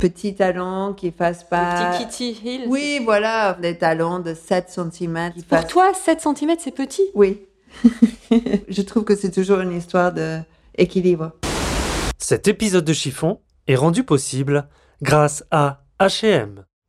Petit talon qui fasse pas... Le petit Kitty Hill. Oui, voilà, des talons de 7 cm. Pour toi, 7 cm, c'est petit? Oui. Je trouve que c'est toujours une histoire d'équilibre. Cet épisode de Chiffon est rendu possible grâce à H&M.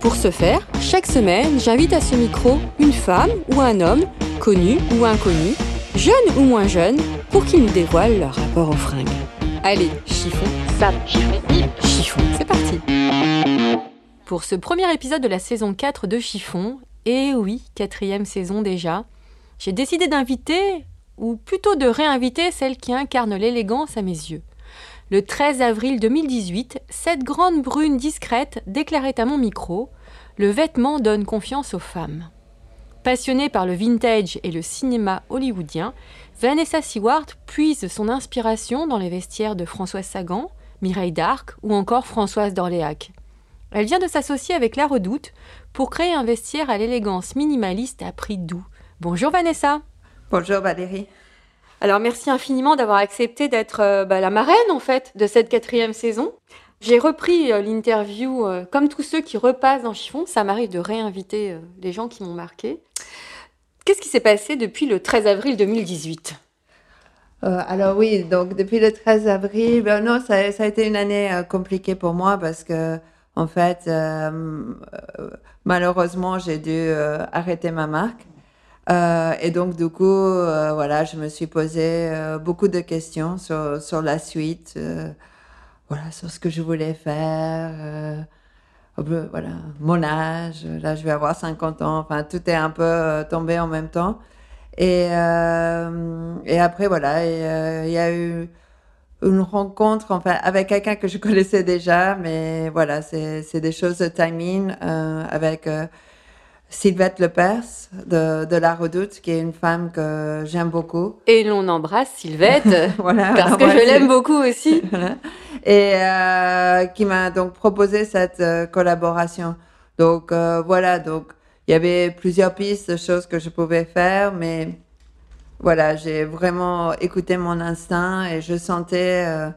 Pour ce faire, chaque semaine, j'invite à ce micro une femme ou un homme, connu ou inconnu, jeune ou moins jeune, pour qu'ils nous dévoilent leur rapport aux fringues. Allez, chiffon, sap, chiffon, c'est parti Pour ce premier épisode de la saison 4 de Chiffon, et oui, quatrième saison déjà, j'ai décidé d'inviter, ou plutôt de réinviter celle qui incarne l'élégance à mes yeux. Le 13 avril 2018, cette grande brune discrète déclarait à mon micro Le vêtement donne confiance aux femmes. Passionnée par le vintage et le cinéma hollywoodien, Vanessa Seward puise son inspiration dans les vestiaires de Françoise Sagan, Mireille d'Arc ou encore Françoise d'Orléac. Elle vient de s'associer avec La Redoute pour créer un vestiaire à l'élégance minimaliste à prix doux. Bonjour Vanessa. Bonjour Valérie. Alors merci infiniment d'avoir accepté d'être euh, bah, la marraine en fait de cette quatrième saison. J'ai repris euh, l'interview euh, comme tous ceux qui repassent dans Chiffon. Ça m'arrive de réinviter les gens qui m'ont marqué. Qu'est-ce qui s'est passé depuis le 13 avril 2018 alors oui, donc depuis le 13 avril, ben non, ça, ça a été une année compliquée pour moi parce que en fait, malheureusement, j'ai dû arrêter ma marque. Euh, et donc, du coup, euh, voilà, je me suis posé euh, beaucoup de questions sur, sur la suite, voilà, sur ce que je voulais faire, voilà, mon âge. Là, je vais avoir 50 ans. Enfin, tout est un peu tombé en même temps. Et, et après, voilà, il y a eu une rencontre enfin, avec quelqu'un que je connaissais déjà, mais voilà, c'est des choses de timing avec Sylvette Lepers de, de La Redoute, qui est une femme que j'aime beaucoup. Et l'on embrasse Sylvette, voilà, parce que je l'aime beaucoup aussi. Et euh, qui m'a donc proposé cette euh, collaboration. Donc euh, voilà, donc il y avait plusieurs pistes de choses que je pouvais faire, mais voilà, j'ai vraiment écouté mon instinct et je sentais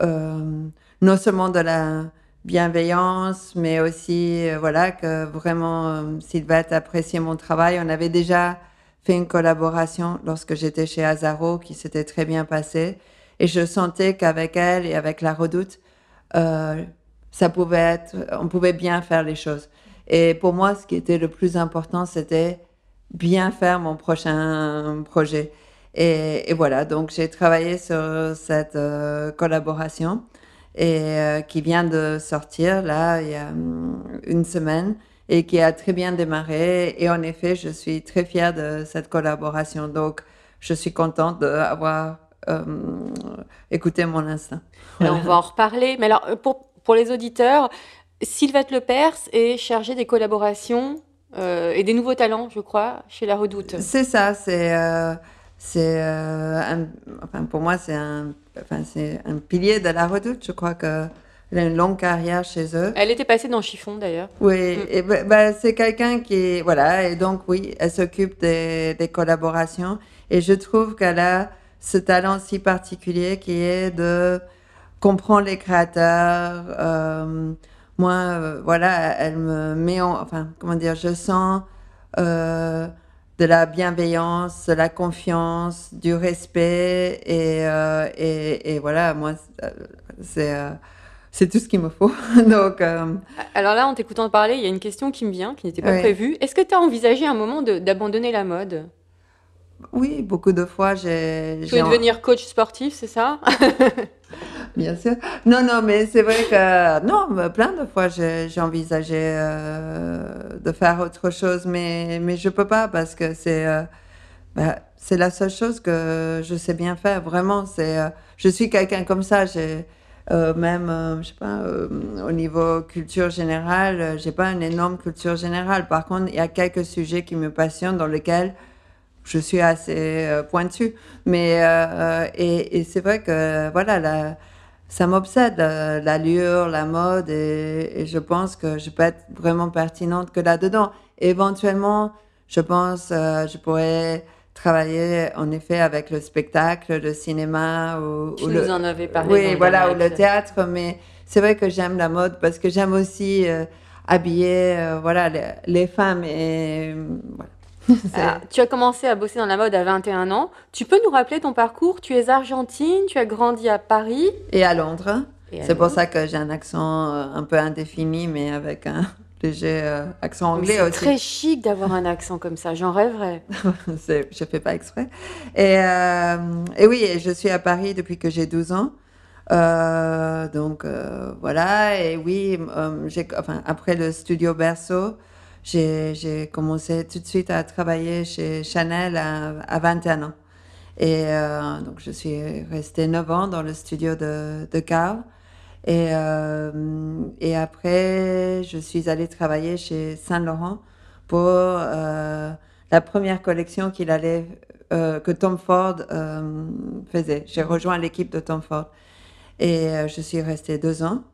euh, non seulement de la bienveillance, mais aussi euh, voilà que vraiment euh, Sylvette appréciait mon travail. On avait déjà fait une collaboration lorsque j'étais chez Azaro qui s'était très bien passée et je sentais qu'avec elle et avec la Redoute, euh, ça pouvait être, on pouvait bien faire les choses. Et pour moi, ce qui était le plus important, c'était bien faire mon prochain projet. Et, voilà, donc j'ai travaillé sur cette euh, collaboration et euh, qui vient de sortir là il y a hum, une semaine et qui a très bien démarré. Et en effet, je suis très fière de cette collaboration. Donc, je suis contente d'avoir euh, écouté mon instinct. on va en reparler. Mais alors, pour, pour les auditeurs, Sylvette Lepers est chargée des collaborations euh, et des nouveaux talents, je crois, chez La Redoute. C'est ça, c'est... Euh, c'est euh, enfin, pour moi, c'est un, enfin, c'est un pilier de la redoute. Je crois qu'elle a une longue carrière chez eux. Elle était passée dans Chiffon d'ailleurs. Oui, mm. et bah, bah, c'est quelqu'un qui, voilà, et donc oui, elle s'occupe des, des collaborations. Et je trouve qu'elle a ce talent si particulier qui est de comprendre les créateurs. Euh, moi, euh, voilà, elle me met en, enfin, comment dire, je sens euh, de la bienveillance, de la confiance, du respect. Et, euh, et, et voilà, moi, c'est euh, c'est tout ce qu'il me faut. Donc, euh, Alors là, en t'écoutant parler, il y a une question qui me vient, qui n'était pas Oui. prévue. Est-ce que tu as envisagé un moment d'abandonner la mode? Oui, beaucoup de fois, j'ai. Tu veux en- devenir coach sportif, c'est ça? Bien sûr. Non, non, mais c'est vrai que non, plein de fois j'ai envisagé euh, de faire autre chose, mais mais je peux pas parce que c'est euh, bah, c'est la seule chose que je sais bien faire. Vraiment, c'est euh, je suis quelqu'un comme ça. J'ai même je sais pas au niveau culture générale, j'ai pas une énorme culture générale. Par contre, il y a quelques sujets qui me passionnent dans lesquels je suis assez pointue. Mais et, et c'est vrai que voilà, la, ça m'obsède euh, l'allure, la mode, et, et je pense que je peux être vraiment pertinente que là-dedans. Éventuellement, je pense euh, je pourrais travailler en effet avec le spectacle, le cinéma ou, Tu ou nous le, en avais parlé. oui, voilà, ou le théâtre, mais c'est vrai que j'aime la mode parce que j'aime aussi euh, habiller, euh, voilà, les, les femmes et voilà. C'est- Ah, tu as commencé à bosser dans la mode à 21 ans. Tu peux nous rappeler ton parcours? Tu es argentine, tu as grandi à Paris. Et à Londres. C'est pour ça que j'ai un accent euh, un peu indéfini, mais avec un léger euh, accent anglais C'est aussi. très chic d'avoir un accent comme ça, j'en rêverais. C'est- je fais pas exprès. Et, euh, et oui, je suis à Paris depuis que j'ai 12 ans. Euh, donc euh, voilà, et oui, euh, enfin, après le studio Berceau, j'ai commencé tout de suite à travailler chez Chanel à, à 21 ans. Et euh, donc je suis restée 9 ans dans le studio de, de Karl. Et, euh, et après, je suis allée travailler chez Saint-Laurent pour euh, la première collection qu'il allait, euh, que Tom Ford euh, faisait. J'ai rejoint l'équipe de Tom Ford. Et euh, je suis restée deux ans.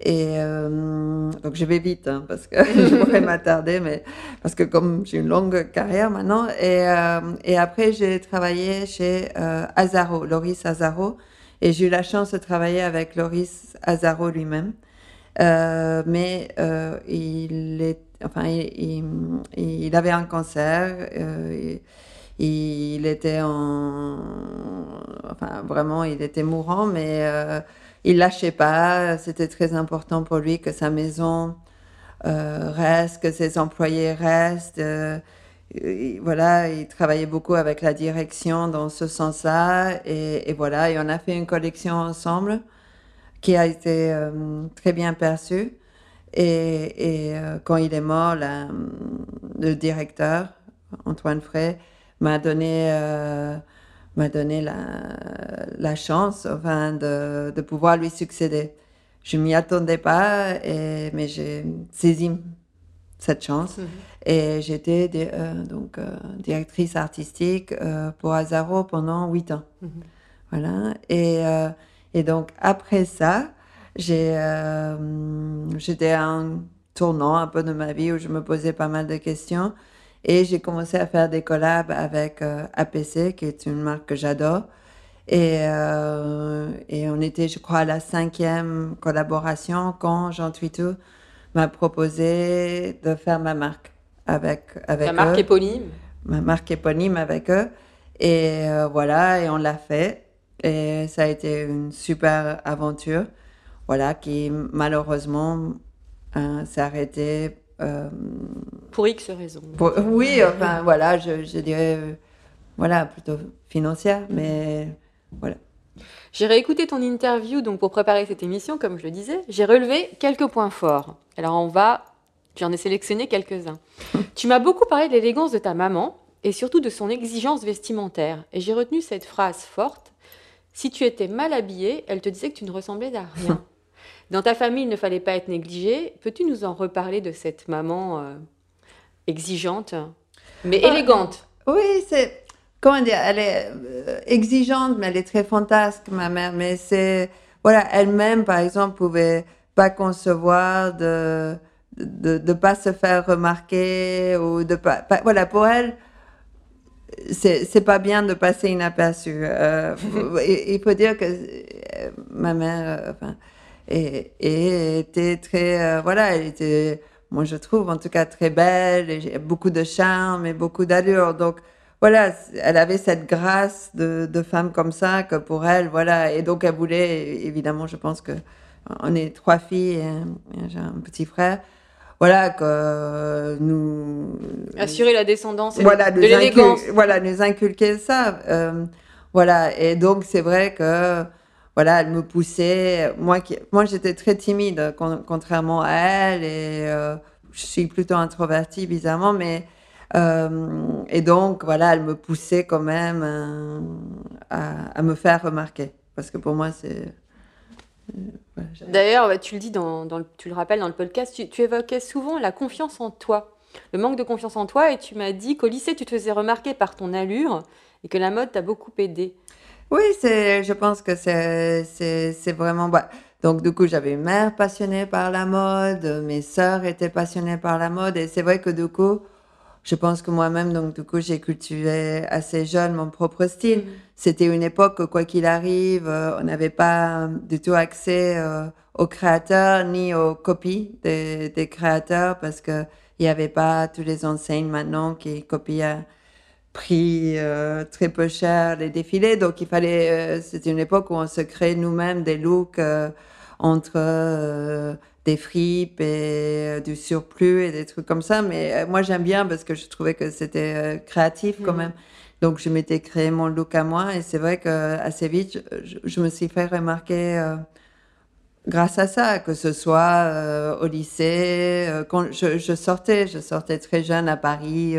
Et euh, donc je vais vite hein, parce que je pourrais m'attarder, mais parce que comme j'ai une longue carrière maintenant. Et, euh, et après, j'ai travaillé chez euh, Azaro, Loris Azaro. Et j'ai eu la chance de travailler avec Loris Azaro lui-même. Euh, mais il, est, enfin, il, il, il avait un cancer. il, il était en. Enfin, vraiment, il était mourant, mais il lâchait pas. C'était très important pour lui que sa maison euh, reste, que ses employés restent. euh, voilà, il travaillait beaucoup avec la direction dans ce sens-là. Et, voilà, et on a fait une collection ensemble qui a été euh, très bien perçue. Et, quand il est mort, le directeur, Antoine Frey, m'a donné, m'a donné la, la chance enfin, de, de pouvoir lui succéder. Je m'y attendais pas, et, mais j'ai saisi cette chance. Et j'étais euh, donc euh, directrice artistique euh, pour Azaro pendant huit ans. Voilà. Et, et donc après ça, j'étais à un tournant un peu de ma vie où je me posais pas mal de questions. Et j'ai commencé à faire des collabs avec euh, APC, qui est une marque que j'adore. Et, euh, et on était, je crois, à la cinquième collaboration quand Jean Twitou m'a proposé de faire ma marque avec, avec La marque eux éponyme. ma marque éponyme avec eux. Et euh, voilà, et on l'a fait. Et ça a été une super aventure, voilà, qui malheureusement euh, s'est arrêtée. Pour X raisons. pour- oui, enfin voilà, je, je dirais, euh, voilà, plutôt financière, mais voilà. J'ai réécouté ton interview donc pour préparer cette émission, comme je le disais. J'ai relevé quelques points forts. Alors on va, j'en ai sélectionné quelques-uns. tu m'as beaucoup parlé de l'élégance de ta maman et surtout de son exigence vestimentaire. Et j'ai retenu cette phrase forte. Si tu étais mal habillée, elle te disait que tu ne ressemblais à rien. Dans ta famille, il ne fallait pas être négligé. Peux-tu nous en reparler de cette maman euh, exigeante, mais Ah. élégante Oui, c'est. Comment dire Elle est euh, exigeante, mais elle est très fantasque, ma mère. Mais c'est. Voilà, elle-même, par exemple, pouvait pas concevoir de de ne pas se faire remarquer ou de pas. pas- voilà, pour elle, c'est c'est pas bien de passer inaperçu. Euh, il faut dire que euh, ma mère, enfin, et, et était très. euh, voilà, elle était moi je trouve en tout cas très belle, et beaucoup de charme et beaucoup d'allure. Donc voilà, elle avait cette grâce de, de femme comme ça que pour elle, voilà. Et donc elle voulait, évidemment, je pense que on est trois filles et, j'ai un petit frère. Voilà, que nous. Assurer la descendance et voilà, de l'élégance. Voilà, nous inculquer ça. Euh, voilà, et donc c'est vrai que voilà, elle me poussait. Moi, qui, moi j'étais très timide, contrairement à elle, et euh, je suis plutôt introvertie, bizarrement, mais. Euh, et donc, voilà, elle me poussait quand même euh, à, me faire remarquer. Parce que pour moi, c'est. D'ailleurs, tu le dis, dans, tu le rappelles dans le podcast, tu, tu, évoquais souvent la confiance en toi, le manque de confiance en toi, et tu m'as dit qu'au lycée, tu te faisais remarquer par ton allure et que la mode t'a beaucoup aidé. Oui, c'est, je pense que c'est, c'est, c'est vraiment. Bah, donc, du coup, j'avais une mère passionnée par la mode, mes sœurs étaient passionnées par la mode, et c'est vrai que du coup, je pense que moi-même, donc, du coup, j'ai cultivé assez jeune mon propre style. Mm. C'était une époque, quoi qu'il arrive, euh, on n'avait pas du tout accès euh, aux créateurs ni aux copies des, des créateurs parce que il n'y avait pas tous les enseignes maintenant qui copient prix euh, très peu cher les défilés. Donc il fallait, euh, c'était une époque où on se créait nous-mêmes des looks euh, entre des fripes et du surplus et des trucs comme ça. Mais moi j'aime bien parce que je trouvais que c'était créatif quand mmh. même. Donc je m'étais créé mon look à moi et c'est vrai que assez vite je, me suis fait remarquer grâce à ça, que ce soit au lycée, quand je, je, sortais, je sortais très jeune à Paris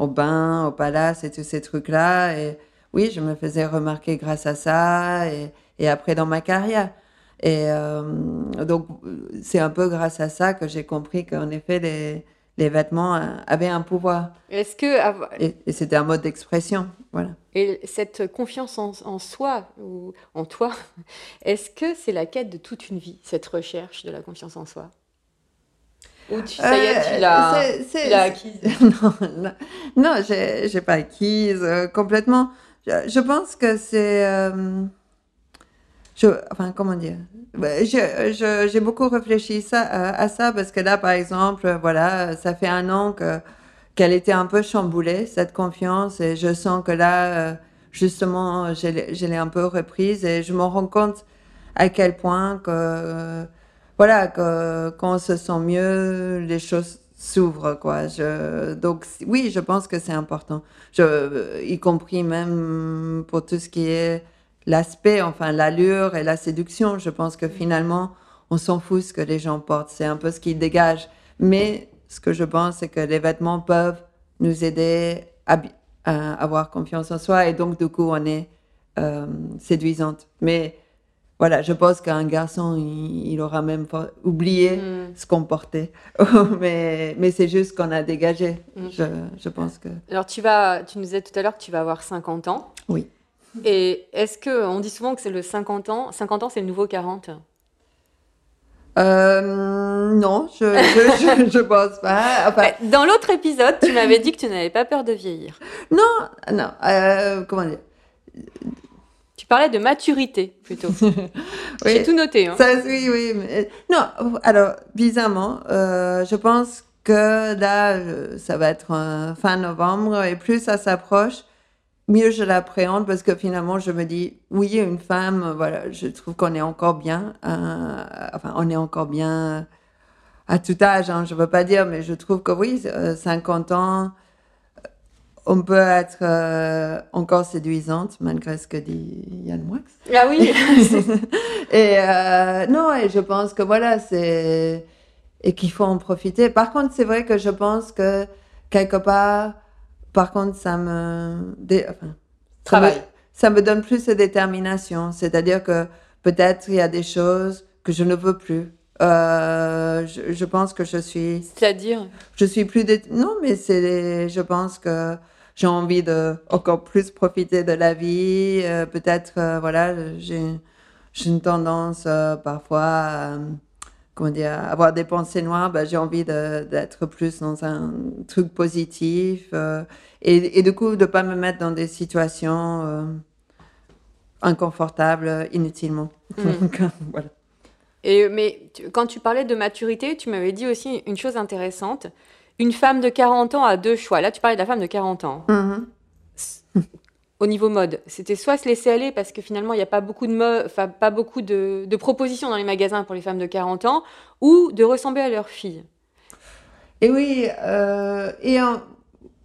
au bain, au palace et tous ces trucs-là. Et oui, je me faisais remarquer grâce à ça et, et après dans ma carrière. Et euh, donc, c'est un peu grâce à ça que j'ai compris qu'en effet, les, les, vêtements euh, avaient un pouvoir. Est-ce que. Et, c'était un mode d'expression. Voilà. Et cette confiance en, en, soi, ou en toi, est-ce que c'est la quête de toute une vie, cette recherche de la confiance en soi? Ou tu, ça y est, tu euh, l'as acquise Non, non, non j'ai pas acquise euh, complètement. Je, pense que c'est. Euh, je, enfin, comment dire? J'ai beaucoup réfléchi ça, à ça parce que là, par exemple, voilà, ça fait un an que qu'elle était un peu chamboulée, cette confiance, et je sens que là, justement, je l'ai un peu reprise et je me rends compte à quel point que voilà, que, quand on se sent mieux, les choses s'ouvrent, quoi. Je, donc, oui, je pense que c'est important. Je, y compris même pour tout ce qui est l'aspect, enfin, l'allure et la séduction. Je pense que finalement, on s'en fout ce que les gens portent. C'est un peu ce qui dégage. Mais ce que je pense, c'est que les vêtements peuvent nous aider à, avoir confiance en soi et donc, du coup, on est euh, séduisante. Mais voilà, je pense qu'un garçon, il, aura même oublié mm. ce qu'on portait. mais mais c'est juste qu'on a dégagé. Mm. Je, je, pense que. Alors, tu, vas, tu nous disais tout à l'heure que tu vas avoir 50 ans. Oui. Et est-ce que on dit souvent que c'est le 50 ans 50 ans, c'est le nouveau 40 euh, non, je, je, je, pense pas. Enfin... Dans l'autre épisode, tu m'avais dit que tu n'avais pas peur de vieillir. Non, non. Euh, comment dire? Parlais de maturité plutôt. J'ai tout noté. Hein. Ça, oui, oui. Mais, non, alors, bizarrement, euh, je pense que là, ça va être fin novembre et plus ça s'approche, mieux je l'appréhende parce que finalement, je me dis, oui, une femme, voilà, je trouve qu'on est encore bien. Euh, enfin, on est encore bien à tout âge, hein, je ne veux pas dire, mais je trouve que oui, 50 euh, ans on peut être euh, encore séduisante malgré ce que dit Yann Moix. Ah oui. et euh, non, et je pense que voilà, c'est et qu'il faut en profiter. Par contre, c'est vrai que je pense que quelque part, par contre, ça me enfin, travail. Ça me, donne plus de détermination. C'est-à-dire que peut-être il y a des choses que je ne veux plus. Euh, je, pense que je suis. C'est-à-dire Je suis plus. Non, mais c'est. Je pense que j'ai envie de encore plus profiter de la vie. Euh, peut-être, euh, voilà, j'ai une tendance parfois à, comment dire, avoir des pensées noires. Ben, j'ai envie d'être plus dans un truc positif et, et, du coup de pas me mettre dans des situations inconfortables inutilement. Hmm. voilà. Et, mais tu- quand tu parlais de maturité, tu m'avais dit aussi une chose intéressante. Une femme de 40 ans a deux choix. Là, tu parlais de la femme de 40 ans. Mhm. Au niveau mode, c'était soit se laisser aller parce que finalement, il n'y a pas beaucoup, de, pas beaucoup de, de propositions dans les magasins pour les femmes de 40 ans, ou de ressembler à leur fille. Et oui, euh, et en-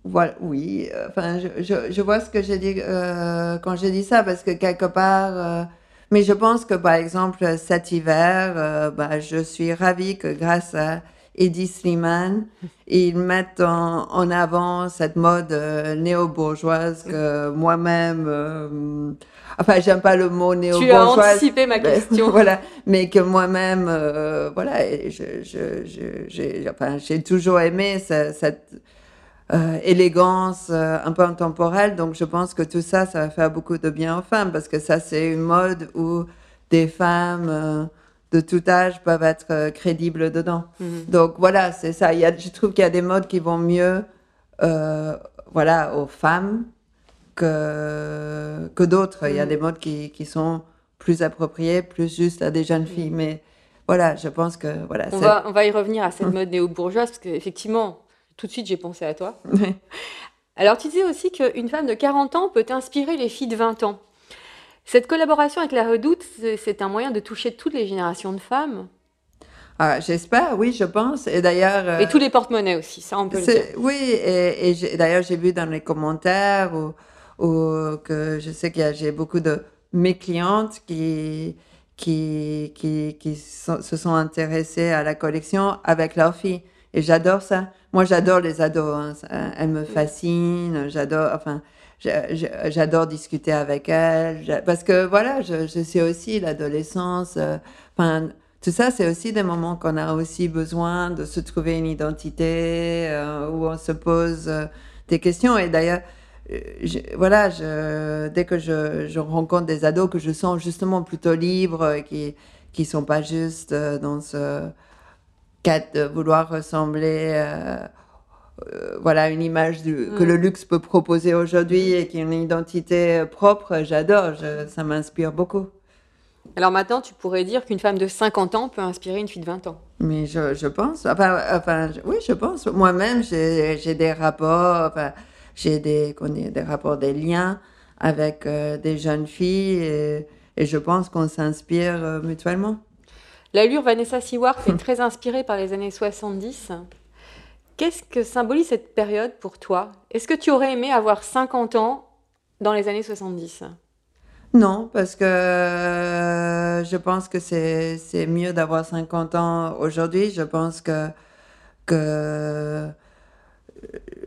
voilà, oui, euh, enfin, je, je, je vois ce que j'ai dit euh, quand j'ai dit ça, parce que quelque part, euh, mais je pense que par exemple cet hiver, euh, bah, je suis ravie que grâce à Eddie Slimane, ils mettent en, en avant cette mode euh, néo-bourgeoise que moi-même, euh, enfin, j'aime pas le mot Tu as néo-bourgeoise. anticipé ma question. voilà, mais que moi-même, euh, voilà, et je, je, je, j'ai, enfin, j'ai toujours aimé ce- cette euh, élégance euh, un peu intemporelle. Donc, je pense que tout ça, ça va faire beaucoup de bien aux femmes parce que ça, c'est une mode où des femmes euh, de tout âge peuvent être crédibles dedans. Mhm. Donc, voilà, c'est ça. Il y a, je trouve qu'il y a des modes qui vont mieux, voilà, aux femmes que, que d'autres. Il y a Mhm. des modes qui, qui sont plus appropriés, plus juste à des jeunes filles. Mais voilà, je pense que voilà. On va, on va y revenir à cette mode néo-bourgeoise, parce qu'effectivement, tout de suite, j'ai pensé à toi. Alors, tu disais aussi qu'une femme de 40 ans peut inspirer les filles de 20 ans. Cette collaboration avec la Redoute, c'est- un moyen de toucher toutes les générations de femmes. Ah, J'espère, oui, je pense. Et d'ailleurs. euh, Et tous les porte-monnaies aussi, ça on peut le dire. Oui, et, d'ailleurs, j'ai vu dans les commentaires où que je sais qu'il y a j'ai beaucoup de mes clientes qui, qui, qui, qui sont- se sont intéressées à la collection avec leurs filles. Et j'adore ça. Moi, j'adore les ados. hein. Elles me fascinent. J'adore, enfin, j'a- j'a- j'adore discuter avec elles. Parce que voilà, je, je sais aussi l'adolescence. euh, Enfin, tout ça, c'est aussi des moments qu'on a aussi besoin de se trouver une identité, euh, où on se pose euh, des questions. Et d'ailleurs, je- voilà, je, dès que je, je rencontre des ados que je sens justement plutôt libres, et qui qui sont pas juste dans ce quête de vouloir ressembler, euh, euh, voilà, à une image du- que Mm. le luxe peut proposer aujourd'hui et qui a une identité euh, propre. J'adore, ça m'inspire beaucoup. Alors maintenant, tu pourrais dire qu'une femme de 50 ans peut inspirer une fille de 20 ans. Mais je, je pense, enfin, enfin, oui, je pense. Moi-même, j'ai des rapports, enfin, j'ai des, des rapports, des liens avec euh, des jeunes filles et, et je pense qu'on s'inspire euh, mutuellement. L'allure Vanessa Seward est très inspirée par les années 70. Qu'est-ce que symbolise cette période pour toi? Est-ce que tu aurais aimé avoir 50 ans dans les années 70 Non, parce que euh, je pense que c'est mieux d'avoir 50 ans aujourd'hui. Je pense que que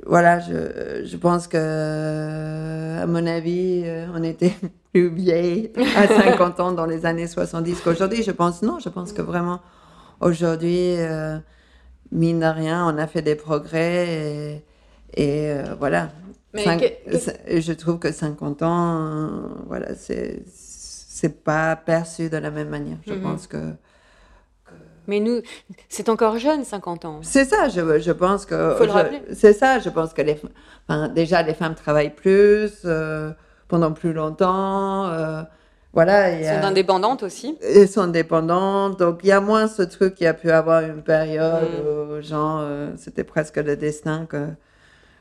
voilà, je, je pense que à mon avis, euh, on était plus vieilles à 50 ans dans les années 70 qu'aujourd'hui. Je pense non, je pense que vraiment aujourd'hui, euh, mine de rien, on a fait des progrès et, et, euh, voilà. Mais Cinq- que- je trouve que 50 ans, euh, voilà, c'est c'est pas perçu de la même manière. Je Mhm. pense que Mais nous, c'est encore jeune, 50 ans. c'est ça. Je, je pense que Faut le je- rappeler. c'est ça. Je pense que les, enfin, déjà les femmes travaillent plus euh, pendant plus longtemps. euh, voilà. Elles a- sont indépendantes aussi. elles sont indépendantes, donc il y a moins ce truc qu'il y a pu avoir une période Mm. où, genre, euh, c'était presque le destin que,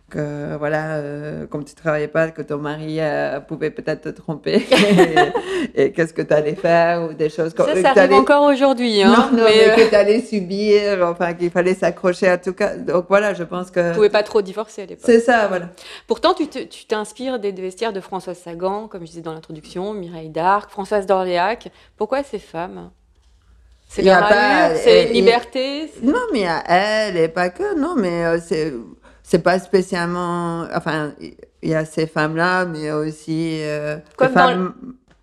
que voilà, euh, comme tu travaillais pas, que ton mari euh, pouvait peut-être te tromper et, et qu'est-ce que tu allais faire ou des choses comme Ça, que ça arrive encore aujourd'hui. Hein, non, non, mais mais, euh, que tu allais subir, enfin qu'il fallait s'accrocher à tout cas. Donc voilà, je pense que vous pouvez pas trop divorcer à l'époque. c'est ça, voilà. Pourtant, tu tu t'inspires des vestiaires de Françoise Sagan, comme je disais dans l'introduction, Mireille d'Arc, Françoise d'Orléac. Pourquoi ces femmes? C'est leur c'est liberté. Non, mais à elle et pas que, non, mais euh, c'est c'est pas spécialement. Enfin, il y a ces femmes-là, mais il y a aussi. euh, Comme dans femmes.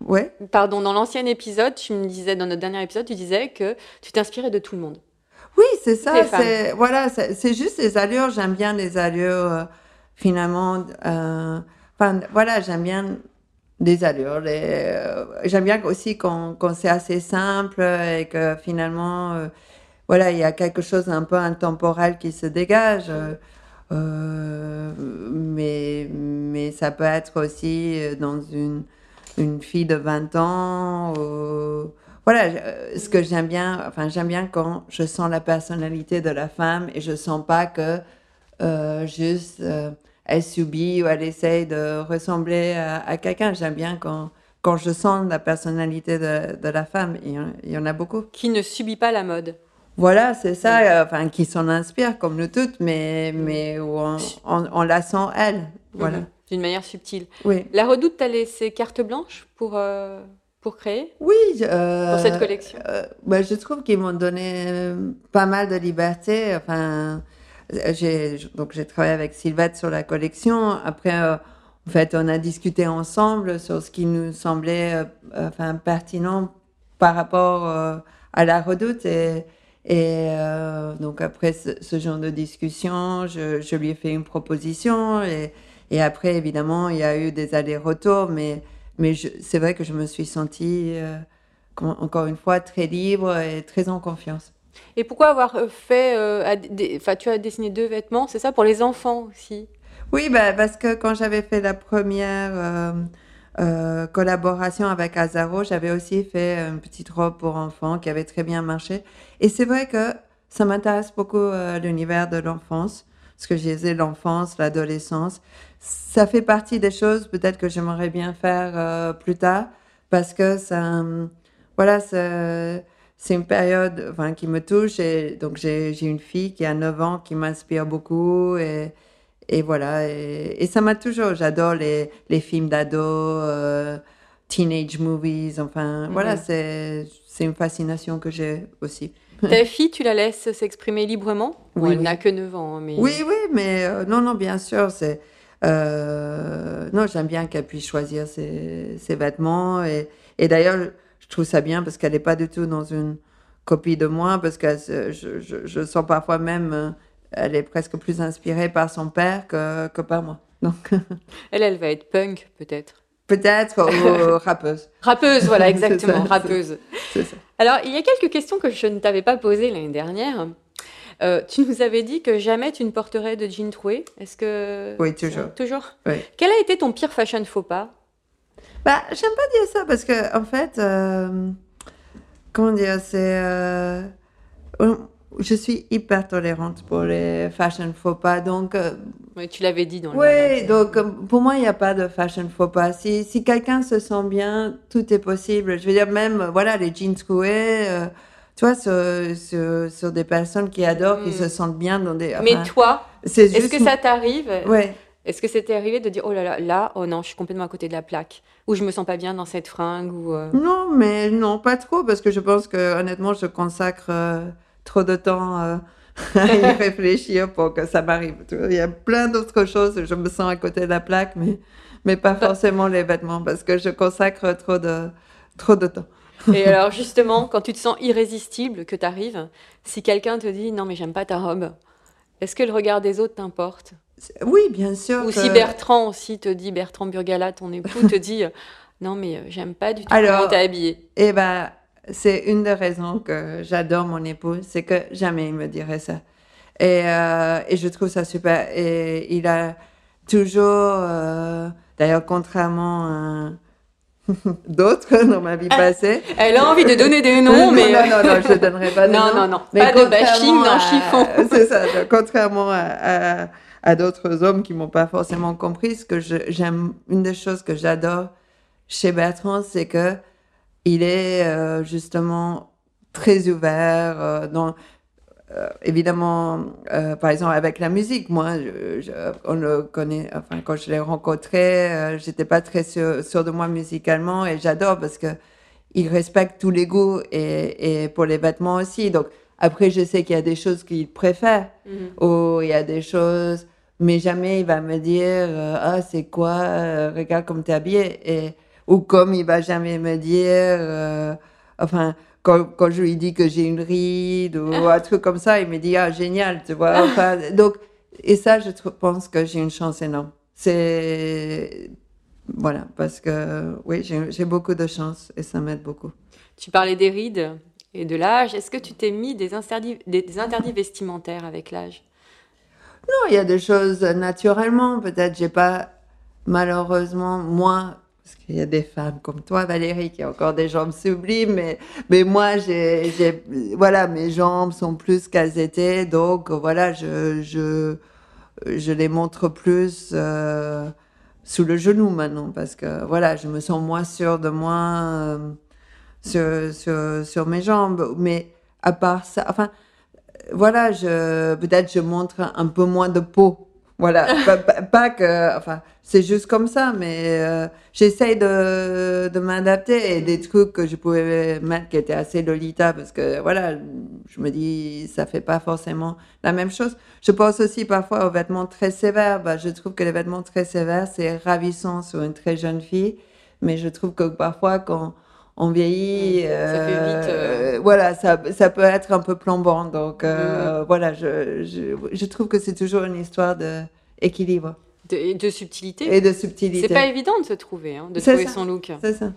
Ouais. Pardon, dans l'ancien épisode, tu me disais, dans notre dernier épisode, tu disais que tu t'inspirais de tout le monde. Oui, c'est ça. Les. C'est voilà, c'est juste les allures. J'aime bien les allures euh, finalement. euh, Enfin, voilà, j'aime bien des allures. les, euh, j'aime bien aussi quand, quand c'est assez simple et que finalement, voilà, il y a quelque chose un peu intemporel qui se dégage. Mais, mais ça peut être aussi euh, dans une, une fille de 20 ans. voilà, euh, ce que j'aime bien, enfin, j'aime bien quand je sens la personnalité de la femme et je sens pas que euh, juste euh, elle subit ou elle essaye de ressembler à, quelqu'un. J'aime bien quand, quand je sens la personnalité de, de la femme. Il y en a beaucoup. Qui ne subit pas la mode. Voilà, c'est ça, euh, enfin, qui s'en inspire comme nous toutes, mais, mais on, on, on la sent elle. Voilà. Mhm. D'une manière subtile. Oui. La Redoute t'a laissé carte blanche pour, euh, pour créer? Oui. euh, pour cette collection. euh, bah, je trouve qu'ils m'ont donné pas mal de liberté. Enfin, j'ai donc j'ai travaillé avec Sylvette sur la collection. Après, euh, en fait, on a discuté ensemble sur ce qui nous semblait enfin pertinent par rapport à la Redoute et et euh, donc après ce, ce genre de discussion, je, je lui ai fait une proposition et, et après évidemment il y a eu des allers-retours, mais mais c'est vrai que je me suis sentie euh, encore une fois très libre et très en confiance. Et pourquoi avoir euh, fait. euh, Enfin, tu as dessiné deux vêtements, c'est ça Pour les enfants aussi? Oui, bah, parce que quand j'avais fait la première euh, collaboration avec Azaro, j'avais aussi fait une petite robe pour enfants qui avait très bien marché. Et c'est vrai que ça m'intéresse beaucoup euh, l'univers de l'enfance, parce que j'ai l'enfance, l'adolescence. Ça fait partie des choses peut-être que j'aimerais bien faire euh, plus tard, parce que ça, voilà, c'est une période enfin, qui me touche. Et donc j'ai une fille qui a 9 ans qui m'inspire beaucoup et et voilà, et, et ça m'a toujours, j'adore les, les films d'ados, euh, teenage movies, enfin, voilà, Mhm. c'est, c'est une fascination que j'ai aussi. Ta fille, tu la laisses s'exprimer librement? Bon, Oui, Elle oui. n'a que 9 ans, hein, mais. Oui, oui, mais euh, non, non, bien sûr, c'est, euh, non, j'aime bien qu'elle puisse choisir ses, ses vêtements, et, et d'ailleurs, je trouve ça bien parce qu'elle n'est pas du tout dans une copie de moi, parce que je, je, je sens parfois même, elle est presque plus inspirée par son père que, que par moi. Donc, Elle, elle va être punk, peut-être. peut-être, ou rappeuse. Rappeuse, voilà, exactement, ça, rappeuse. ça. Alors, il y a quelques questions que je ne t'avais pas posées l'année dernière. Euh, tu nous avais dit que jamais tu ne porterais de jean troué. Est-ce que. Oui, toujours. Toujours Oui. Quel a été ton pire fashion faux pas? Bah, j'aime pas dire ça parce que, en fait, euh, comment dire, c'est. euh, je suis hyper tolérante pour les fashion faux pas. Donc, euh, Oui, tu l'avais dit dans le. oui, donc euh, pour moi, il n'y a pas de fashion faux pas. Si, si quelqu'un se sent bien, tout est possible. Je veux dire, même, euh, voilà, les jeans troués, euh, tu vois, sur, sur, sur des personnes qui adorent, qui Mm. se sentent bien dans des. Mais toi, est-ce que ça t'arrive Ouais. Est-ce que c'était arrivé de dire oh là là, là, oh non, je suis complètement à côté de la plaque Ou je me sens pas bien dans cette fringue ou, euh, Non, mais non, pas trop, parce que je pense que honnêtement, je consacre euh, trop de temps euh, à y réfléchir pour que ça m'arrive. Il y a plein d'autres choses, je me sens à côté de la plaque, mais, mais pas forcément les vêtements, parce que je consacre trop de, trop de temps. Et alors justement, quand tu te sens irrésistible, que tu arrives, si quelqu'un te dit non mais j'aime pas ta robe, est-ce que le regard des autres t'importe? Oui, bien sûr. Ou que- si Bertrand aussi te dit, Bertrand Burgala, ton époux, te dit non mais euh, j'aime pas du tout Alors- comment t'es habillée? Eh ben, c'est une des raisons que j'adore mon époux, c'est que jamais il me dirait ça. Et, euh, et je trouve ça super. Et il a toujours, euh, d'ailleurs, contrairement à d'autres dans ma vie passée. Elle a envie de donner des noms, non, mais non, non, non, je ne donnerai pas de Non, nom. non, non, Mais pas de bashing dans Chiffon. C'est ça, contrairement à, à, à d'autres hommes qui m'ont pas forcément compris, ce que j'aime, une des choses que j'adore chez Bertrand, c'est que il est euh, justement très ouvert euh, dans euh, évidemment, euh, par exemple, avec la musique, moi, je, je- on le connaît, enfin, quand je l'ai rencontré, euh, j'étais pas très sûre sûre de moi musicalement et j'adore parce que il respecte tous les goûts et, et pour les vêtements aussi. Donc, après, je sais qu'il y a des choses qu'il préfère Mhm. ou il y a des choses, mais jamais il va me dire, ah, c'est quoi, regarde comme t'es habillé. Et, ou comme il va jamais me dire, euh, enfin, quand, quand je lui dis que j'ai une ride ou un truc comme ça, il me dit, ah, génial, tu vois. Enfin, donc, et ça, je pense que j'ai une chance énorme. C'est, voilà, parce que, oui, j'ai beaucoup de chance et ça m'aide beaucoup. tu parlais des rides et de l'âge. Est-ce que tu t'es mis des interdits, des, des interdits vestimentaires avec l'âge? Non, il y a des choses naturellement. Peut-être j'ai pas, malheureusement, moi, Parce qu'il y a des femmes comme toi, Valérie, qui ont encore des jambes sublimes, mais, mais moi, j'ai, voilà, mes jambes sont plus qu'elles étaient, donc voilà, je, je, je les montre plus euh, sous le genou maintenant, parce que voilà, je me sens moins sûre de moi euh, sur, sur, sur mes jambes. Mais à part ça, enfin, voilà, peut-être je montre un peu moins de peau. Voilà, pas, que, enfin, c'est juste comme ça, mais euh, j'essaye de, de m'adapter et des trucs que je pouvais mettre qui étaient assez Lolita parce que voilà, je me dis, ça fait pas forcément la même chose. Je pense aussi parfois aux vêtements très sévères. Bah, je trouve que les vêtements très sévères, c'est ravissant sur une très jeune fille, mais je trouve que parfois quand on vieillit, Mm, ça fait vite, euh, euh, voilà, ça, ça peut être un peu plombant. Donc euh, voilà, je, je, je trouve que c'est toujours une histoire de équilibre De, et de subtilité. et de subtilité. C'est pas évident de se trouver, hein, de trouver ça. son look. C'est ça.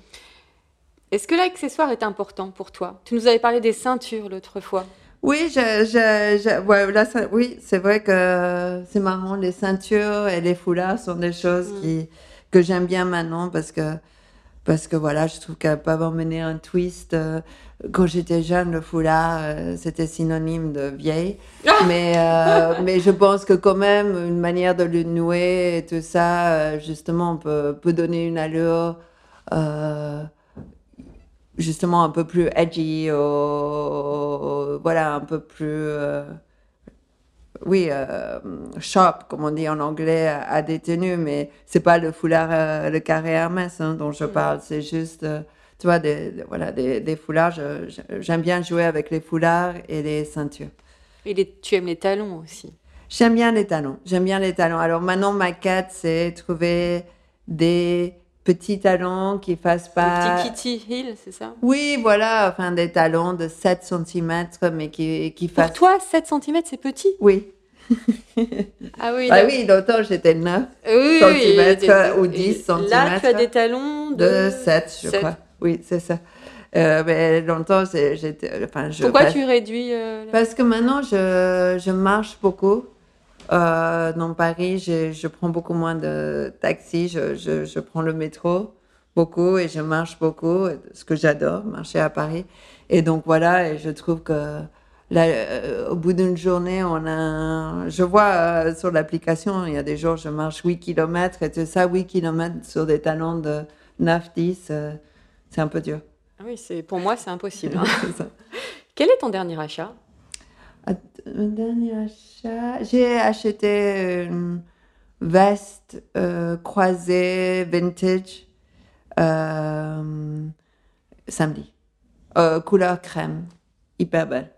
Est-ce que l'accessoire est important pour toi? Tu nous avais parlé des ceintures l'autre fois. Oui, je, je, je- ouais, là, ça- oui, c'est vrai que c'est marrant. Les ceintures et les foulards sont des choses Mm. qui, que j'aime bien maintenant parce que, parce que voilà, je trouve qu'elles peuvent emmener un twist. euh, Quand j'étais jeune, le foulard, euh, c'était synonyme de vieille. mais, euh, mais je pense que quand même, une manière de le nouer et tout ça, justement, peut, peut donner une allure. euh, justement un peu plus edgy, ou, voilà, un peu plus, euh, oui, euh, sharp, comme on dit en anglais, à, à des tenues, mais c'est pas le foulard, euh, le carré Hermès hein, dont je parle, c'est juste, euh, tu vois, des, voilà, des, des foulards. J'aime bien jouer avec les foulards et les ceintures. Et les- tu aimes les talons aussi? J'aime bien les talons. J'aime bien les talons. Alors maintenant, ma quête, c'est trouver des petits talons qui fassent pas. Le petit Kitty Hill, c'est ça? Oui, voilà, enfin des talons de 7 cm, mais qui, qui Pour fassent. toi, 7 cm, c'est petit? Oui. Ah oui, Ah oui, l'automne, j'étais 9 Oui, oui, centimètres et- ou et 10 Là, tu as des talons de, de 7, je sept. crois. Oui, c'est ça. Euh, mais longtemps, c'est- j'étais. Enfin, je Pourquoi passe- tu réduis euh, la- Parce que maintenant, je, je marche beaucoup. Euh, dans Paris, je, je prends beaucoup moins de taxi. Je, je, je prends le métro beaucoup et je marche beaucoup, ce que j'adore, marcher à Paris. Et donc voilà, et je trouve que là, euh, au bout d'une journée, on a. Je vois euh, sur l'application, il y a des jours, je marche 8 km et tout ça, 8 km sur des talons de 9-10, euh, c'est un peu dur. Ah oui, pour moi, c'est impossible. hein. Quel est ton dernier achat? Mon dernier achat, j'ai acheté une veste euh, croisée vintage euh, samedi. Euh, couleur crème, hyper belle.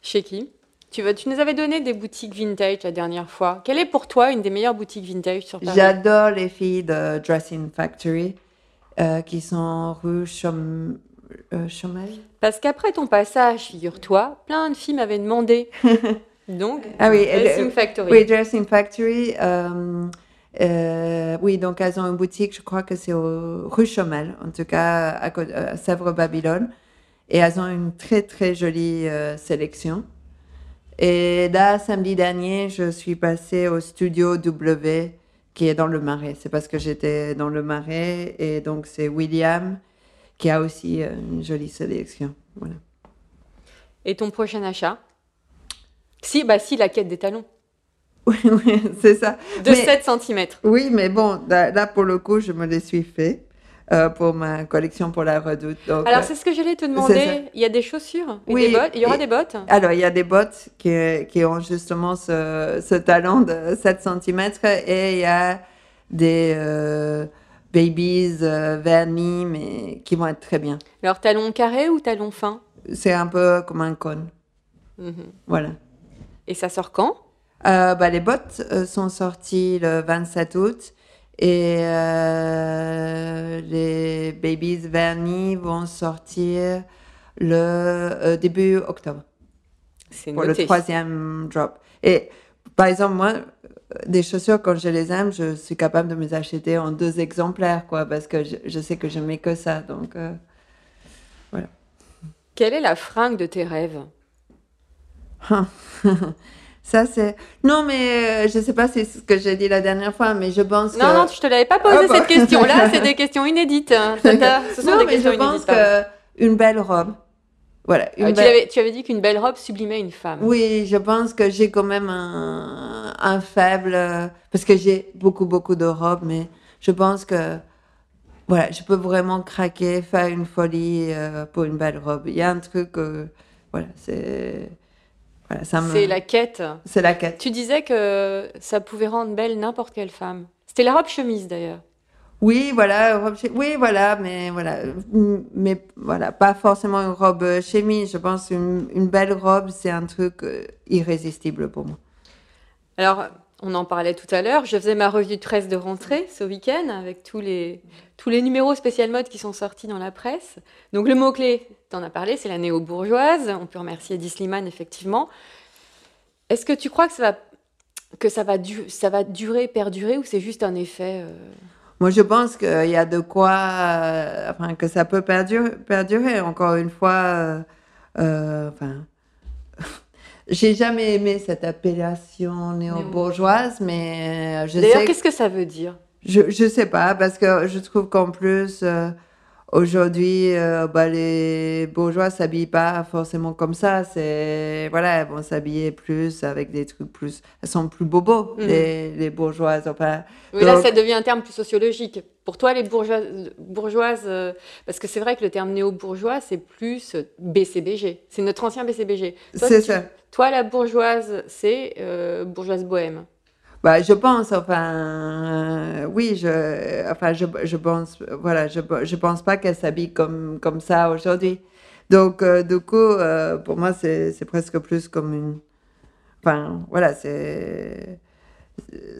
Chez qui? Tu, nous avais donné des boutiques vintage la dernière fois. Quelle est pour toi une des meilleures boutiques vintage sur Paris? J'adore les filles de Dressing Factory qui sont rue Chom euh. Parce qu'après ton passage, figure-toi, plein de filles m'avaient demandé. Donc, Ah oui, Dressing Factory. Oui, Dressing Factory. euh, euh, oui, donc elles ont une boutique, je crois que c'est au rue Chomel, en tout cas à, à Sèvres-Babylone. Et elles ont une très très jolie euh, sélection. Et là, samedi dernier, je suis passée au studio W qui est dans le Marais. C'est parce que j'étais dans le Marais et donc c'est William qui a aussi euh, une jolie sélection. Voilà. Et ton prochain achat? Si, bah si, la quête des talons. Oui, oui, c'est ça. De Mais- 7 cm. Oui, mais bon, là, là, pour le coup, je me les suis fait euh, pour ma collection pour la redoute. Donc, Alors, euh, c'est ce que j'allais te demander. Il y a des chaussures? Et Oui, des bottes? Il y aura et- des bottes? alors, il y a des bottes qui, qui ont justement ce, ce talent de 7 cm et il y a des euh, babies euh, vernis, mais qui vont être très bien. Alors, talons carrés ou talons fins C'est un peu comme un cône. Mhm. Voilà. Et ça sort quand? Euh, bah, les bottes euh, sont sorties le 27 août et les babies vernis vont sortir le début octobre C'est pour noté. le troisième drop. Et par exemple, moi, euh, des chaussures, quand je les aime, je suis capable de me les acheter en deux exemplaires, quoi, parce que je, je sais que je mets que ça. Donc, euh, Quelle est la fringue de tes rêves? Ça, c'est. Non, mais euh, je sais pas si c'est ce que j'ai dit la dernière fois, mais je pense Non, que. non, je te l'avais pas posé Ah, cette question. Là, c'est des questions inédites. hein. Ce sont non, des mais je questions pense inédites. que une belle robe. Voilà. Une Euh, tu, belle- avais, tu avais dit qu'une belle robe sublimait une femme. Oui, je pense que j'ai quand même un, un faible. Parce que j'ai beaucoup, beaucoup de robes, mais je pense que. Voilà, je peux vraiment craquer, faire une folie euh, pour une belle robe. Il y a un truc. euh, voilà, c'est. Voilà, ça me. C'est la quête. C'est la quête. Tu disais que ça pouvait rendre belle n'importe quelle femme. C'était la robe chemise d'ailleurs. Oui, voilà, robe oui, voilà, mais voilà, mm, mais voilà, pas forcément une robe chemise. Je pense une, belle robe, c'est un truc euh, irrésistible pour moi. Alors, on en parlait tout à l'heure. Je faisais ma revue de presse de rentrée ce week-end avec tous les, tous les numéros spécial mode qui sont sortis dans la presse. Donc, le mot-clé, tu en as parlé, c'est la néo-bourgeoise. On peut remercier Eddie Slimane, effectivement. Est-ce que tu crois que ça va, que ça va, ça va durer, perdurer ou c'est juste un effet euh, Moi, je pense qu'il y a de quoi, euh, enfin, que ça peut perdurer. perdurer. Encore une fois, euh, euh, enfin, j'ai jamais aimé cette appellation néo-bourgeoise, mais je D'ailleurs, sais. qu'est-ce que ça veut dire? Je, je sais pas, parce que je trouve qu'en plus, aujourd'hui, euh, bah, les bourgeois s'habillent pas forcément comme ça. C'est, voilà, elles vont s'habiller plus avec des trucs plus, elles sont plus bobos, Mhm. les, les bourgeoises. Enfin, Oui, là, ça devient un terme plus sociologique. Pour toi, les bourgeoises, bourgeoises euh, parce que c'est vrai que le terme néo-bourgeois, c'est plus BCBG. C'est notre ancien BCBG. C'est ça. Toi, la bourgeoise, c'est euh, bourgeoise bohème. Bah, je pense, enfin, oui, je, enfin, je, je pense, voilà, je, je pense pas qu'elle s'habille comme, comme ça aujourd'hui. Donc, euh, du coup, euh, pour moi, c'est, presque plus comme une, enfin, voilà, c'est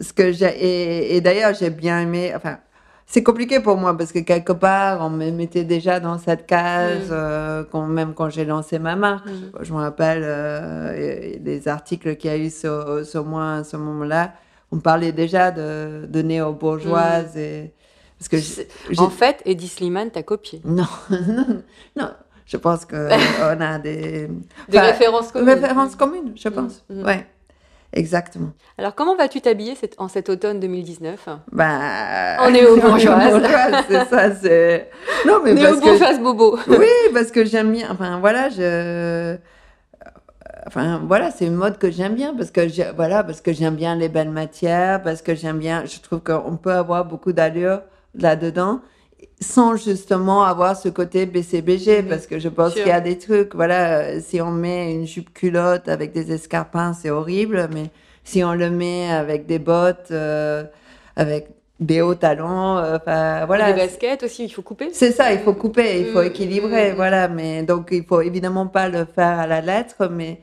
ce que j'ai, et, et d'ailleurs, j'ai bien aimé, enfin, c'est compliqué pour moi parce que quelque part, on me mettait déjà dans cette case, Mm. euh, quand, même quand j'ai lancé ma marque. Mm. Je me rappelle des articles qu'il y a eu sur, sur moi à ce moment-là. On parlait déjà de, de néo-bourgeoise. Et... Parce que En fait, Eddie Slimane t'a copié. Non, non, non. Je pense qu'on a des références communes. références communes, je pense. mm. Ouais, exactement. Alors, comment vas-tu t'habiller en cet automne 2019 Bah, En néo-bourgeoise. néo-bourgeoise, c'est ça, c'est. Non, mais parce que. Néo-bourgeoise bobo. Oui, parce que j'aime bien. Enfin, voilà, je. Enfin, voilà, c'est une mode que j'aime bien parce que voilà, parce que j'aime bien les belles matières, parce que j'aime bien. Je trouve qu'on peut avoir beaucoup d'allure là-dedans sans justement avoir ce côté BCBG parce que je pense qu'il y a des trucs. Voilà, si on met une jupe culotte avec des escarpins, c'est horrible, mais si on le met avec des bottes, euh, avec des hauts talons, euh, enfin voilà. Les baskets aussi, il faut couper. C'est ça, il faut couper, il faut Mm, équilibrer, mm. voilà. Mais donc, il faut évidemment pas le faire à la lettre, mais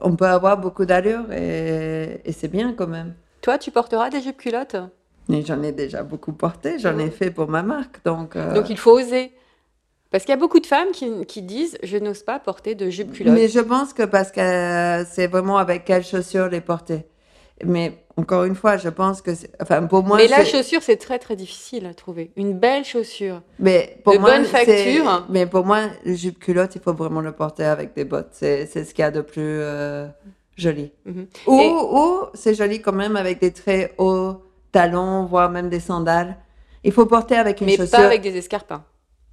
on peut avoir beaucoup d'allure et, et c'est bien quand même. Toi, tu porteras des jupes culottes? J'en ai déjà beaucoup porté, j'en ai fait pour ma marque, donc. euh, Donc, il faut oser. Parce qu'il y a beaucoup de femmes qui, qui disent Je n'ose pas porter de jupe culotte. Mais je pense que parce que c'est vraiment avec quelles chaussures les porter. Mais encore une fois, je pense que, c'est- enfin, pour moi, Mais la chaussure, c'est très très difficile à trouver. Une belle chaussure. Mais pour De moi, bonne facture. Mais pour moi, le jupe culotte, il faut vraiment le porter avec des bottes. C'est c'est ce qu'il y a de plus euh, joli. Mhm. Ou, Et- ou c'est joli quand même avec des très hauts talons, voire même des sandales. Il faut porter avec une Mais chaussure. pas avec des escarpins.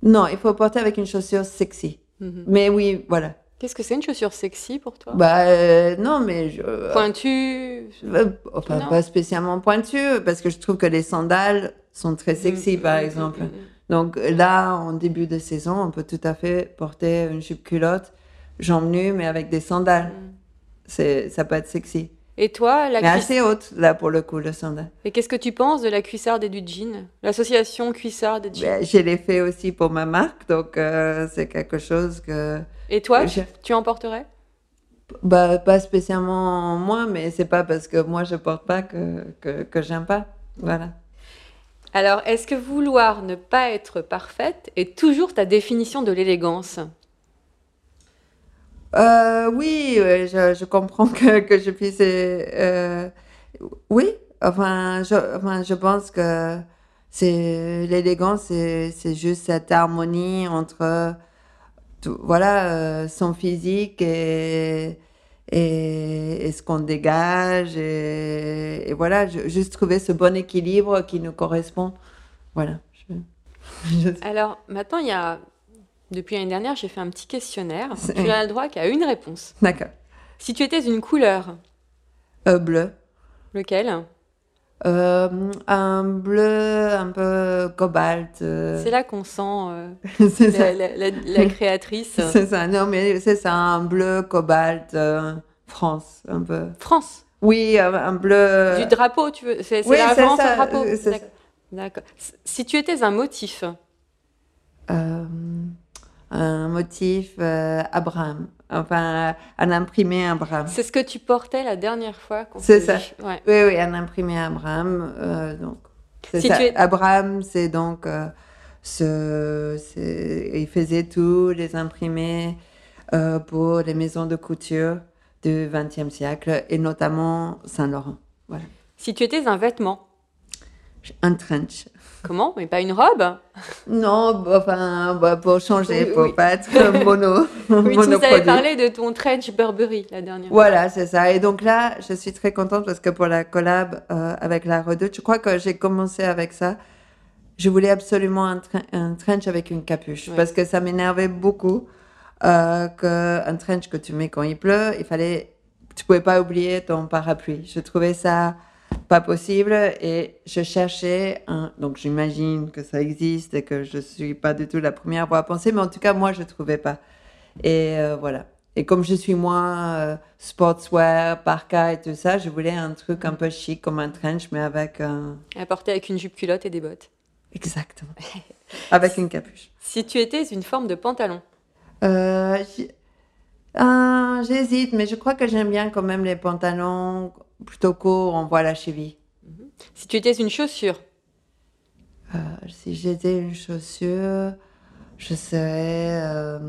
Non, il faut porter avec une chaussure sexy. Mhm. Mais oui, voilà. Qu'est-ce que c'est une chaussure sexy pour toi? Bah euh, non, mais je. Pointue Euh, enfin, Non. pas spécialement pointu, parce que je trouve que les sandales sont très sexy, Mm, par mm, exemple. mm, mm. Donc là, en début de saison, on peut tout à fait porter une jupe culotte, jambes nues, mais avec des sandales. Mm. C'est, ça peut être sexy. Et toi, la Mais cuisse- assez haute, là, pour le coup, le sandal. Et qu'est-ce que tu penses de la cuissarde et du jean L'association cuissarde et jean. Ben, je l'ai fait aussi pour ma marque, donc euh, c'est quelque chose que... Et toi, je- tu en porterais Bah, pas spécialement moi, mais c'est pas parce que moi je porte pas que, que, que j'aime pas. Voilà. Alors, est-ce que vouloir ne pas être parfaite est toujours ta définition de l'élégance? Euh, oui, ouais, je, comprends que, je puisse. euh, oui, enfin je, enfin, je pense que c'est l'élégance, c'est juste cette harmonie entre voilà euh, son physique et et, ce qu'on dégage. Et, voilà, juste trouver ce bon équilibre qui nous correspond. Voilà. Alors maintenant, il y a depuis l'année dernière, j'ai fait un petit questionnaire. Tu n'as le droit qu'à une réponse. D'accord. Si tu étais une couleur, Euh, bleu. lequel? Euh, un bleu un peu cobalt. euh, C'est là qu'on sent euh, la, la- la- la créatrice. C'est ça. Non, mais c'est ça, un bleu cobalt France, un peu. France, Oui, un, bleu. du drapeau, tu veux C'est oui, la référence au drapeau D'accord. Si tu étais un motif, un motif euh, Abraham. Enfin, un imprimé Abraham. c'est ce que tu portais la dernière fois qu'on C'est ça. Ouais. Oui, oui, un imprimé Abraham. euh, donc, c'est Si ça. es- Abraham, c'est donc euh, ce, c'est- il faisait tous les imprimés euh, pour les maisons de couture du XXe siècle et notamment Saint-Laurent. Voilà. Si tu étais un vêtement, Un trench. comment? Mais pas une robe? Non, bah, enfin, bah, pour changer, Oui, pour oui. pas être mono, Oui, tu nous avais parlé de ton trench Burberry la dernière fois. Voilà, c'est ça. Et donc là, je suis très contente parce que pour la collab euh, avec la Redoute, je crois que j'ai commencé avec ça. Je voulais absolument un, un trench avec une capuche Ouais. parce que ça m'énervait beaucoup euh, qu'un trench que tu mets quand il pleut, il fallait, tu pouvais pas oublier ton parapluie. Je trouvais ça pas possible et je cherchais un, donc j'imagine que ça existe et que je suis pas du tout la première à avoir pensé, mais en tout cas, moi, je trouvais pas. Et euh, voilà. Et comme je suis moins euh, sportswear, parka et tout ça, je voulais un truc un peu chic comme un trench, mais avec un... À porter avec une jupe culotte et des bottes. Exactement. avec une capuche. Si tu étais une forme de pantalon, euh, J'hésite, mais je crois que j'aime bien quand même les pantalons plutôt courts, on voit la cheville. si tu étais une chaussure, Euh, si j'étais une chaussure, je serais euh,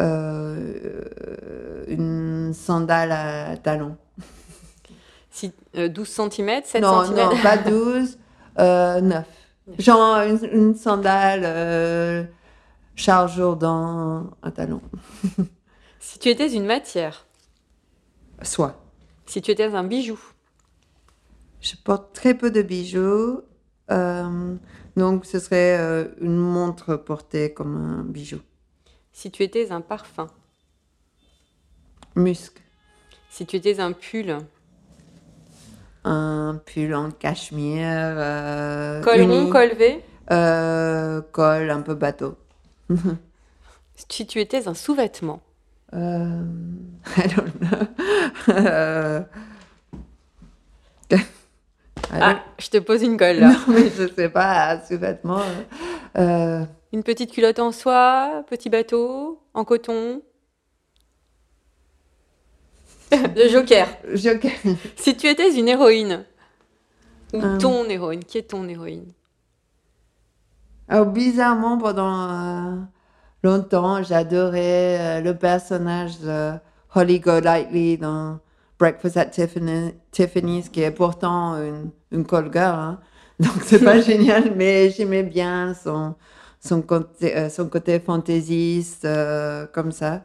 euh, une sandale à talons. si, euh, 12 cm, 7 non, cm. non, pas 12, euh, 9. Genre une, une sandale Charles Jourdan à talons. Si tu étais une matière, Soit. Si tu étais un bijou, Je porte très peu de bijoux, euh, donc ce serait euh, une montre portée comme un bijou. si tu étais un parfum, Musc. si tu étais un pull, Un pull en cachemire. Euh, col uni, rond, col V, euh, col un peu bateau. si tu étais un sous-vêtement, Euh, I don't know. Euh, I don't- Ah, je te pose une colle là. Non, mais je sais pas, sous-vêtements. euh, euh, Une petite culotte en soie, petit bateau, en coton. Le joker. je- Si tu étais une héroïne, ou ton héroïne, qui est ton héroïne? Alors, bizarrement, pendant euh, longtemps, j'adorais euh, le personnage de Holly Golightly dans Breakfast at Tiffany, Tiffany's, qui est pourtant une, une call girl. hein. Donc, c'est pas génial, mais j'aimais bien son, son, côté, euh, son côté fantaisiste, euh, comme ça.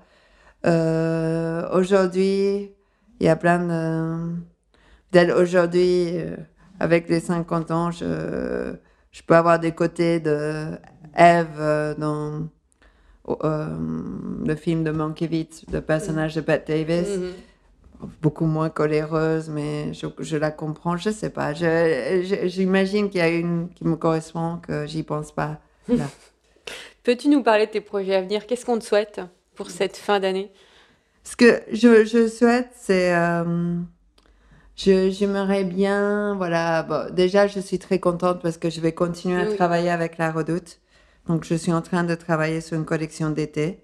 Euh, aujourd'hui, il y a plein de... Peut-être aujourd'hui, avec les 50 ans, je, je peux avoir des côtés de Eve dans euh, le film de Mankiewicz, le personnage de Bette Davis. Mhm. Beaucoup moins coléreuse, mais je, je la comprends. Je sais pas. Je- je- J'imagine qu'il y a une qui me correspond, que j'y pense pas. Là. Peux-tu nous parler de tes projets à venir? Qu'est-ce qu'on te souhaite pour cette fin d'année? Ce que je, je souhaite, c'est. euh, je- J'aimerais bien. Voilà. bon, déjà, je suis très contente parce que je vais continuer à Oui. travailler avec la Redoute. Donc, je suis en train de travailler sur une collection d'été.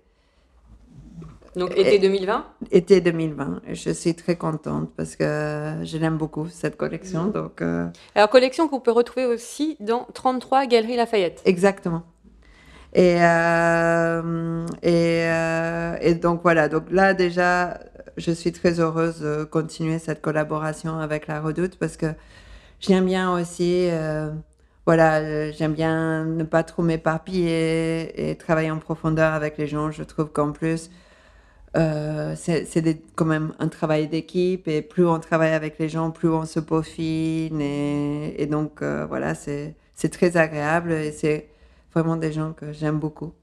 Donc été 2020 Été 2020. Et je suis très contente parce que je l'aime beaucoup, cette collection. Donc, euh, Alors collection qu'on peut retrouver aussi dans 33 Galerie Lafayette. exactement. Et, euh, et, euh, et donc, voilà. Donc là, déjà, je suis très heureuse de continuer cette collaboration avec la Redoute parce que j'aime bien aussi. Voilà, euh, j'aime bien ne pas trop m'éparpiller et travailler en profondeur avec les gens. Je trouve qu'en plus, euh, c'est quand même un travail d'équipe et plus on travaille avec les gens, plus on se peaufine et, et donc euh, voilà, c'est c'est très agréable et c'est vraiment des gens que j'aime beaucoup.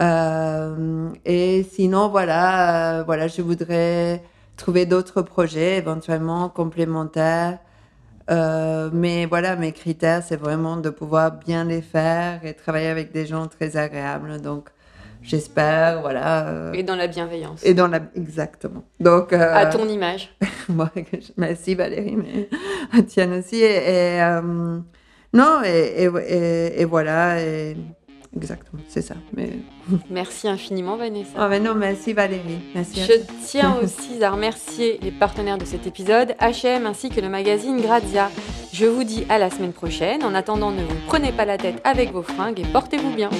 Euh, et sinon, voilà, euh, voilà, je voudrais trouver d'autres projets éventuellement complémentaires. Euh, mais voilà, mes critères, c'est vraiment de pouvoir bien les faire et travailler avec des gens très agréables. Donc, j'espère, voilà. euh, Et dans la bienveillance. et dans la exactement. Donc euh, À ton image. moi, merci Valérie, mais à tienne aussi. Et, et, euh, non, et, et, et- et voilà, et exactement, c'est ça. Mais Merci infiniment, Vanessa. ah, mais non, merci Valérie, merci. Je tiens aussi à remercier les partenaires de cet épisode, H&M ainsi que le magazine Grazia. Je vous dis à la semaine prochaine. En attendant, ne vous prenez pas la tête avec vos fringues et portez-vous bien.